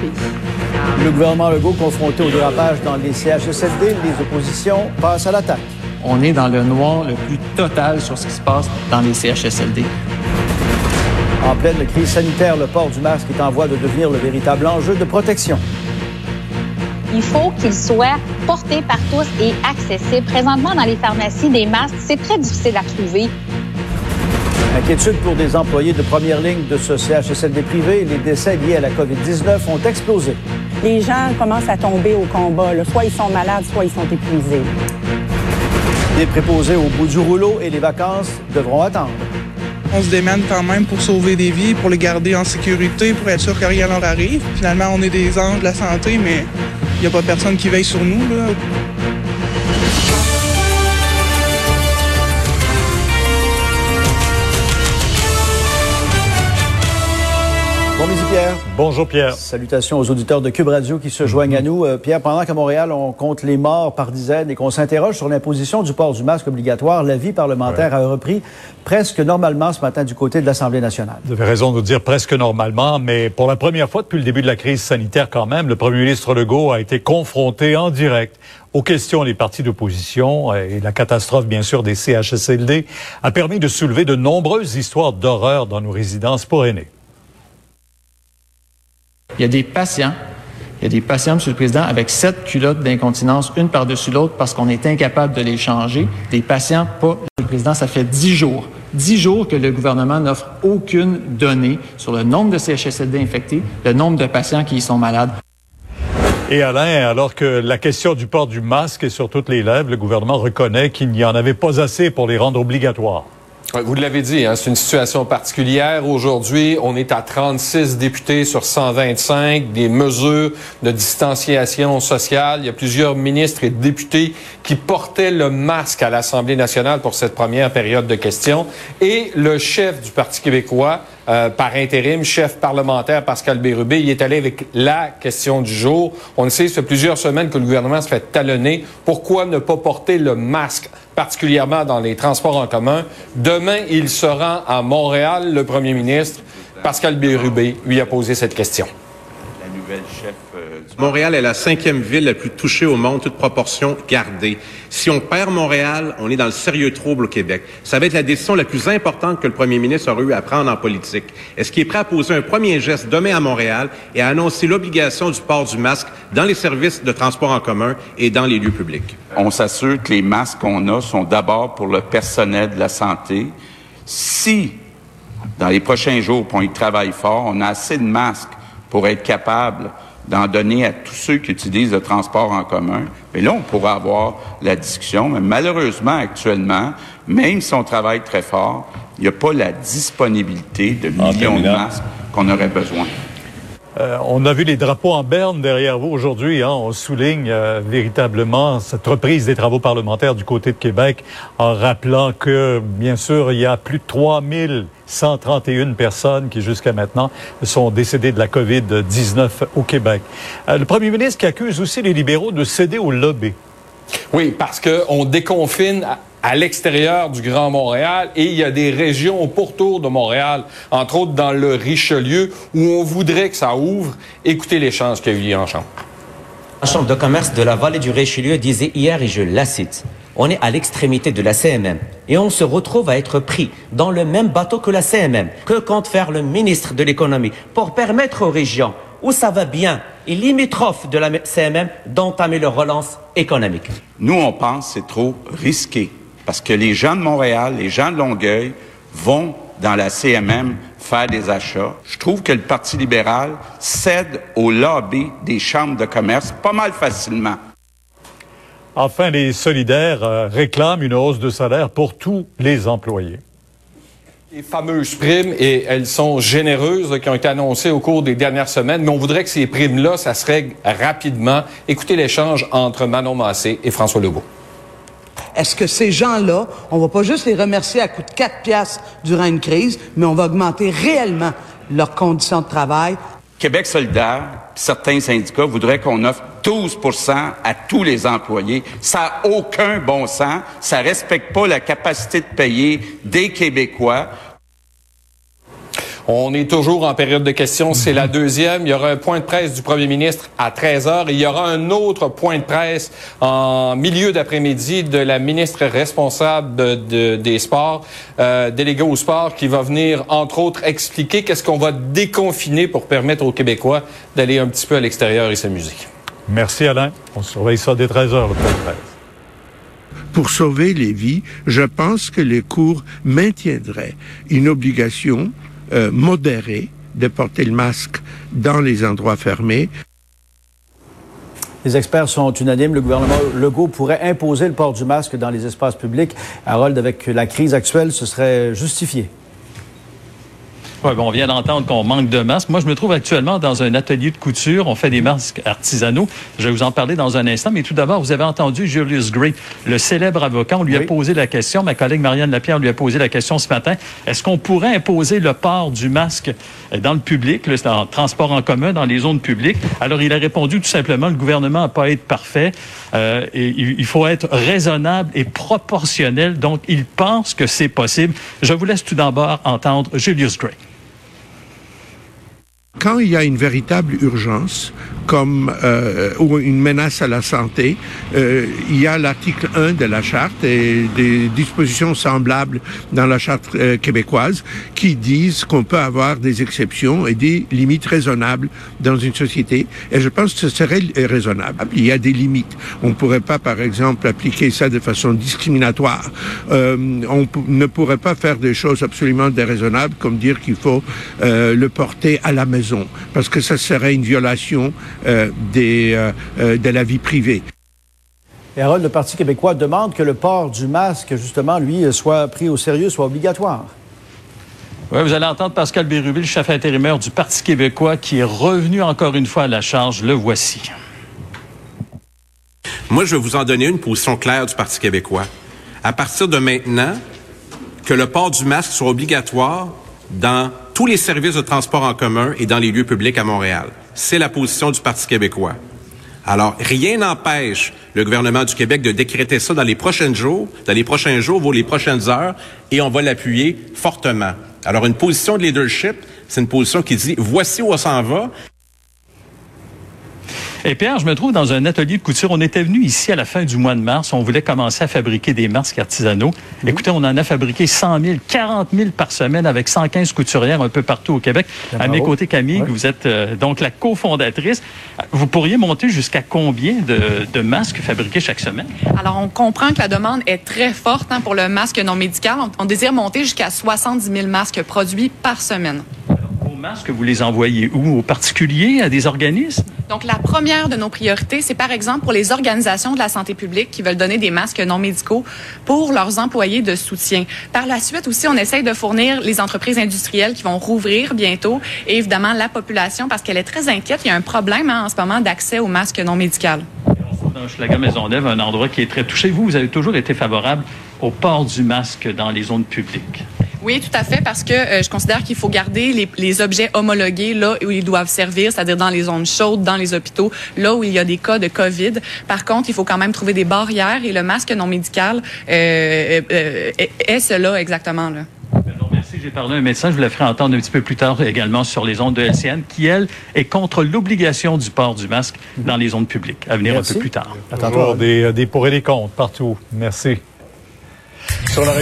tout le pays. Le gouvernement Legault confronté au dérapage dans les CHSLD, les oppositions passent à l'attaque. On est dans le noir le plus total sur ce qui se passe dans les CHSLD. En pleine crise sanitaire, le port du masque est en voie de devenir le véritable enjeu de protection. Il faut qu'il soit porté par tous et accessible. Présentement, dans les pharmacies, des masques, c'est très difficile à trouver. Inquiétude pour des employés de première ligne de ce CHSLD privé. Les décès liés à la COVID-19 ont explosé. Les gens commencent à tomber au combat. là. Soit ils sont malades, soit ils sont épuisés. Des préposés au bout du rouleau et les vacances devront attendre. On se démène quand même pour sauver des vies, pour les garder en sécurité, pour être sûr que rien leur arrive. Finalement, on est des anges de la santé, mais il n'y a pas personne qui veille sur nous. Là. Pierre. Bonjour Pierre. Salutations aux auditeurs de Cube Radio qui se joignent à nous. Euh, Pierre, pendant qu'à Montréal, on compte les morts par dizaines et qu'on s'interroge sur l'imposition du port du masque obligatoire, la vie parlementaire a repris presque normalement ce matin du côté de l'Assemblée nationale. Vous avez raison de dire presque normalement, mais pour la première fois depuis le début de la crise sanitaire quand même, le premier ministre Legault a été confronté en direct aux questions des partis d'opposition et la catastrophe, bien sûr, des CHSLD a permis de soulever de nombreuses histoires d'horreur dans nos résidences pour aînés. Il y a des patients, il y a des patients, Monsieur le Président, avec sept culottes d'incontinence, une par-dessus l'autre, parce qu'on est incapable de les changer. Des patients, pas, Monsieur le Président, ça fait dix jours. Dix jours que le gouvernement n'offre aucune donnée sur le nombre de CHSLD infectés, le nombre de patients qui y sont malades. Et Alain, alors que la question du port du masque est sur toutes les lèvres, le gouvernement reconnaît qu'il n'y en avait pas assez pour les rendre obligatoires. Vous l'avez dit, hein, c'est une situation particulière. Aujourd'hui, on est à 36 députés sur 125, des mesures de distanciation sociale. Il y a plusieurs ministres et députés qui portaient le masque à l'Assemblée nationale pour cette première période de questions. Et le chef du Parti québécois, euh, par intérim, chef parlementaire Pascal Bérubé, il est allé avec la question du jour. On le sait, ça fait plusieurs semaines que le gouvernement se fait talonner. Pourquoi ne pas porter le masque particulièrement dans les transports en commun? Demain, il se rend à Montréal, le premier ministre. Pascal Bérubé lui a posé cette question. Nouvelle chef Montréal est la cinquième ville la plus touchée au monde, toute proportion gardée. Si on perd Montréal, on est dans le sérieux trouble au Québec. Ça va être la décision la plus importante que le premier ministre aurait eu à prendre en politique. Est-ce qu'il est prêt à poser un premier geste demain à Montréal et à annoncer l'obligation du port du masque dans les services de transport en commun et dans les lieux publics? On s'assure que les masques qu'on a sont d'abord pour le personnel de la santé. Si, dans les prochains jours, on y travaille fort, on a assez de masques pour être capable d'en donner à tous ceux qui utilisent le transport en commun. Mais là, on pourra avoir la discussion. Mais malheureusement, actuellement, même si on travaille très fort, il n'y a pas la disponibilité de millions de masques qu'on aurait besoin. Euh, on a vu les drapeaux en berne derrière vous aujourd'hui. Hein. On souligne euh, véritablement cette reprise des travaux parlementaires du côté de Québec en rappelant que, bien sûr, il y a plus de 3131 personnes qui, jusqu'à maintenant, sont décédées de la COVID-19 au Québec. Euh, le premier ministre qui accuse aussi les libéraux de céder au lobby. Oui, parce qu'on déconfine à l'extérieur du Grand Montréal et il y a des régions au pourtour de Montréal, entre autres dans le Richelieu, où on voudrait que ça ouvre. Écoutez l'échange qu'il y a eu hier en chambre. La Chambre de commerce de la vallée du Richelieu disait hier, et je la cite, on est à l'extrémité de la CMM et on se retrouve à être pris dans le même bateau que la CMM. Que compte faire le ministre de l'économie pour permettre aux régions où ça va bien et limitrophes de la CMM d'entamer leur relance économique? Nous, on pense que c'est trop risqué parce que les gens de Montréal, les gens de Longueuil vont dans la CMM faire des achats. Je trouve que le Parti libéral cède au lobby des chambres de commerce pas mal facilement. Enfin, les solidaires euh, réclament une hausse de salaire pour tous les employés. Les fameuses primes, et elles sont généreuses, qui ont été annoncées au cours des dernières semaines, mais on voudrait que ces primes-là, ça se règle rapidement. Écoutez l'échange entre Manon Massé et François Legault. Est-ce que ces gens-là, on va pas juste les remercier à coût de 4 piastres durant une crise, mais on va augmenter réellement leurs conditions de travail? Québec solidaire, certains syndicats voudraient qu'on offre 12% à tous les employés. Ça n'a aucun bon sens. Ça respecte pas la capacité de payer des Québécois. On est toujours en période de questions. C'est la deuxième. Il y aura un point de presse du premier ministre à 13 heures et il y aura un autre point de presse en milieu d'après-midi de la ministre responsable de, des sports, euh, déléguée au sport, qui va venir, entre autres, expliquer qu'est-ce qu'on va déconfiner pour permettre aux Québécois d'aller un petit peu à l'extérieur et s'amuser. Merci Alain. On surveille ça dès 13 heures, le point de presse pour sauver les vies, je pense que les cours maintiendraient une obligation euh, modérée de porter le masque dans les endroits fermés. Les experts sont unanimes. Le gouvernement Legault pourrait imposer le port du masque dans les espaces publics. Harold, avec la crise actuelle, ce serait justifié. Ouais, bon, on vient d'entendre qu'on manque de masques. Moi, je me trouve actuellement dans un atelier de couture. On fait des masques artisanaux. Je vais vous en parler dans un instant. Mais tout d'abord, vous avez entendu Julius Gray, le célèbre avocat. On lui a posé la question. Ma collègue Marianne Lapierre lui a posé la question ce matin. Est-ce qu'on pourrait imposer le port du masque dans le public, le dans le transport en commun, dans les zones publiques? Alors, il a répondu tout simplement, le gouvernement n'a pas être parfait. Euh, et il faut être raisonnable et proportionnel. Donc, il pense que c'est possible. Je vous laisse tout d'abord entendre Julius Gray. Quand il y a une véritable urgence, comme euh, ou une menace à la santé, euh, il y a l'article 1 de la charte et des dispositions semblables dans la charte euh, québécoise qui disent qu'on peut avoir des exceptions et des limites raisonnables dans une société. Et je pense que ce serait raisonnable. Il y a des limites. On ne pourrait pas, par exemple, appliquer ça de façon discriminatoire. on ne pourrait pas faire des choses absolument déraisonnables comme dire qu'il faut le porter à la maison parce que ça serait une violation euh, des, euh, euh, de la vie privée. Et Harold, le Parti québécois demande que le port du masque, justement, lui, soit pris au sérieux, soit obligatoire. Oui, vous allez entendre Pascal Bérubé, le chef intérimaire du Parti québécois, qui est revenu encore une fois à la charge. Le voici. Moi, je vais vous en donner une position claire du Parti québécois. À partir de maintenant, que le port du masque soit obligatoire dans tous les services de transport en commun et dans les lieux publics à Montréal. C'est la position du Parti québécois. Alors, rien n'empêche le gouvernement du Québec de décréter ça dans les prochains jours, dans les prochains jours, ou les prochaines heures, et on va l'appuyer fortement. Alors, une position de leadership, c'est une position qui dit, voici où on s'en va, et Pierre, je me trouve dans un atelier de couture. On était venu ici à la fin du mois de mars. On voulait commencer à fabriquer des masques artisanaux. Mhm. Écoutez, on en a fabriqué 100 000, 40 000 par semaine avec 115 couturières un peu partout au Québec. À mes côtés, Camille, vous êtes euh, donc la cofondatrice. Vous pourriez monter jusqu'à combien de, masques fabriqués chaque semaine? Alors, on comprend que la demande est très forte hein, pour le masque non médical. On, on désire monter jusqu'à 70 000 masques produits par semaine masques, vous les envoyez où? Aux particuliers, à des organismes? Donc, la première de nos priorités, c'est par exemple pour les organisations de la santé publique qui veulent donner des masques non médicaux pour leurs employés de soutien. Par la suite aussi, on essaye de fournir les entreprises industrielles qui vont rouvrir bientôt et évidemment la population parce qu'elle est très inquiète. Il y a un problème hein, en ce moment d'accès aux masques non médicaux. Dans Schlager Maisonneuve, un endroit qui est très touché. Vous, vous avez toujours été favorable au port du masque dans les zones publiques. Oui, tout à fait, parce que euh, je considère qu'il faut garder les, les, objets homologués là où ils doivent servir, c'est-à-dire dans les zones chaudes, dans les hôpitaux, là où il y a des cas de COVID. Par contre, il faut quand même trouver des barrières et le masque non médical euh, euh, est, cela exactement. Là. Merci. J'ai parlé à un médecin, je vous la ferai entendre un petit peu plus tard également sur les ondes de LCN, qui, elle, est contre l'obligation du port du masque dans les zones publiques. À venir un peu plus tard. Toujours des, des pour et des contre partout. Merci. Sur la